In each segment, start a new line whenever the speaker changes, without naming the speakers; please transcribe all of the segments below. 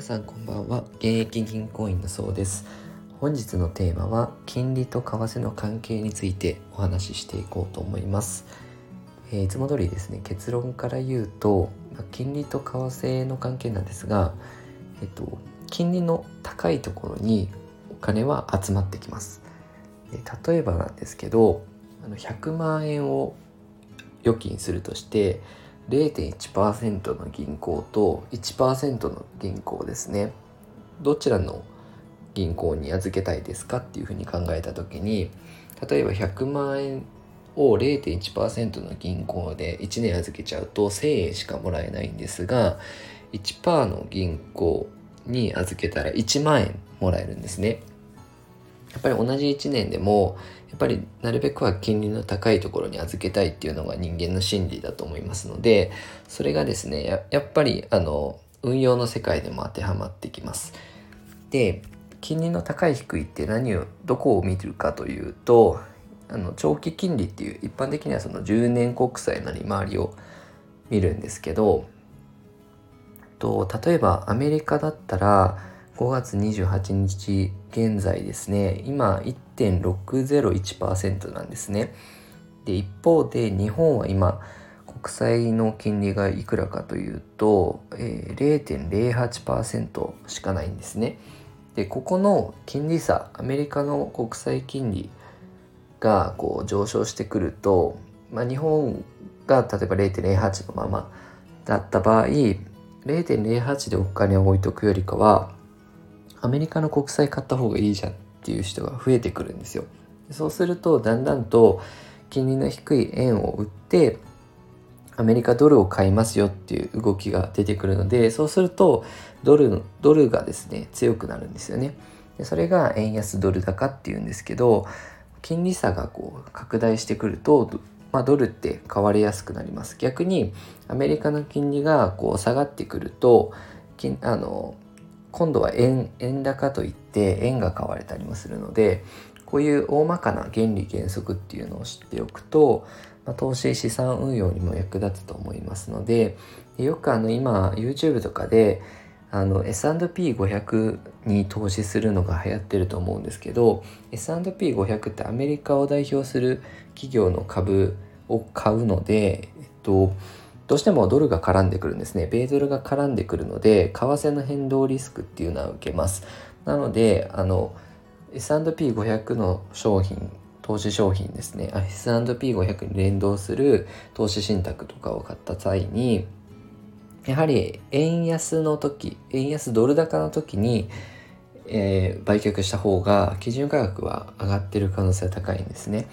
皆さんこんばんは。現役銀行員のそうです。本日のテーマは金利と為替の関係についてお話ししていこうと思います、えー、いつも通りですね結論から言うと金利と為替の関係なんですがえっと金利の高いところにお金は集まってきます。例えばなんですけどあの100万円を預金するとして0.1%の銀行と1%の銀行ですね。どちらの銀行に預けたいですかっていうふうに考えた時に例えば100万円を0.1%の銀行で1年預けちゃうと1000円しかもらえないんですが1%の銀行に預けたら1万円もらえるんですね。やっぱり同じ1年でもやっぱりなるべくは金利の高いところに預けたいっていうのが人間の心理だと思いますのでそれがですねやっぱりあの運用の世界でも当てはまってきます。で金利の高い低いって何をどこを見るかというとあの長期金利っていう一般的にはその10年国債の利回りを見るんですけどと例えばアメリカだったら5月28日現在ですね。今1.601%なんですね。で一方で日本は今国債の金利がいくらかというと、えー、0.08%しかないんですね。でここの金利差アメリカの国債金利がこう上昇してくると、まあ、日本が例えば0.08のままだった場合0.08でお金を置いとくよりかはアメリカの国債買った方がいいじゃんっていう人が増えてくるんですよ。そうするとだんだんと金利の低い円を売ってアメリカドルを買いますよっていう動きが出てくるのでそうするとドルドルがですね強くなるんですよね。でそれが円安ドル高っていうんですけど金利差がこう拡大してくると、まあ、ドルって買われやすくなります。逆にアメリカの金利がこう下がってくると金あの今度は円円高といって円が買われたりもするのでこういう大まかな原理原則っていうのを知っておくと、まあ、投資資産運用にも役立つと思いますのでよくあの今 YouTube とかであの S&P500 に投資するのが流行ってると思うんですけど S&P500 ってアメリカを代表する企業の株を買うので、えっと、どうしてもドルが絡んでくるんですね。米ドルが絡んでくるので、為替の変動リスクっていうのは受けます。なので、あの、S&P500 の商品、投資商品ですね、S&P500 に連動する投資信託とかを買った際に、やはり円安の時、円安ドル高の時に、えー、売却した方が基準価格は上がってる可能性が高いんですね。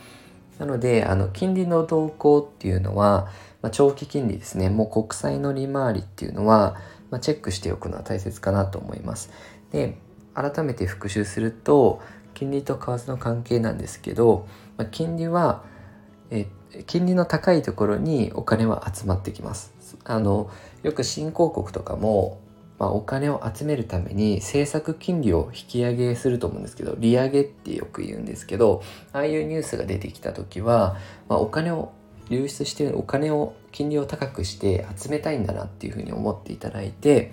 なので、あの、金利の動向っていうのは、まあ、長期金利ですね、もう国債の利回りっていうのは、まあ、チェックしておくのは大切かなと思います。で、改めて復習すると、金利と為替の関係なんですけど、まあ、金利は、え金利の高いところにお金は集まってきます。あのよく新興国とかもまあ、お金を集めるために政策金利を引き上げすると思うんですけど利上げってよく言うんですけどああいうニュースが出てきた時は、まあ、お金を流出してるお金を金利を高くして集めたいんだなっていうふうに思っていただいて、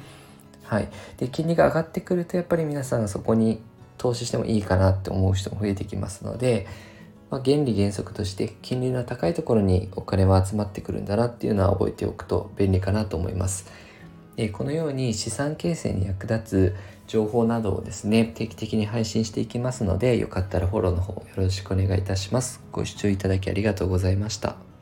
はい、で金利が上がってくるとやっぱり皆さんそこに投資してもいいかなって思う人も増えてきますので、まあ、原理原則として金利の高いところにお金は集まってくるんだなっていうのは覚えておくと便利かなと思います。でこのように資産形成に役立つ情報などをですね定期的に配信していきますのでよかったらフォローの方よろしくお願いいたします。ご視聴いただきありがとうございました。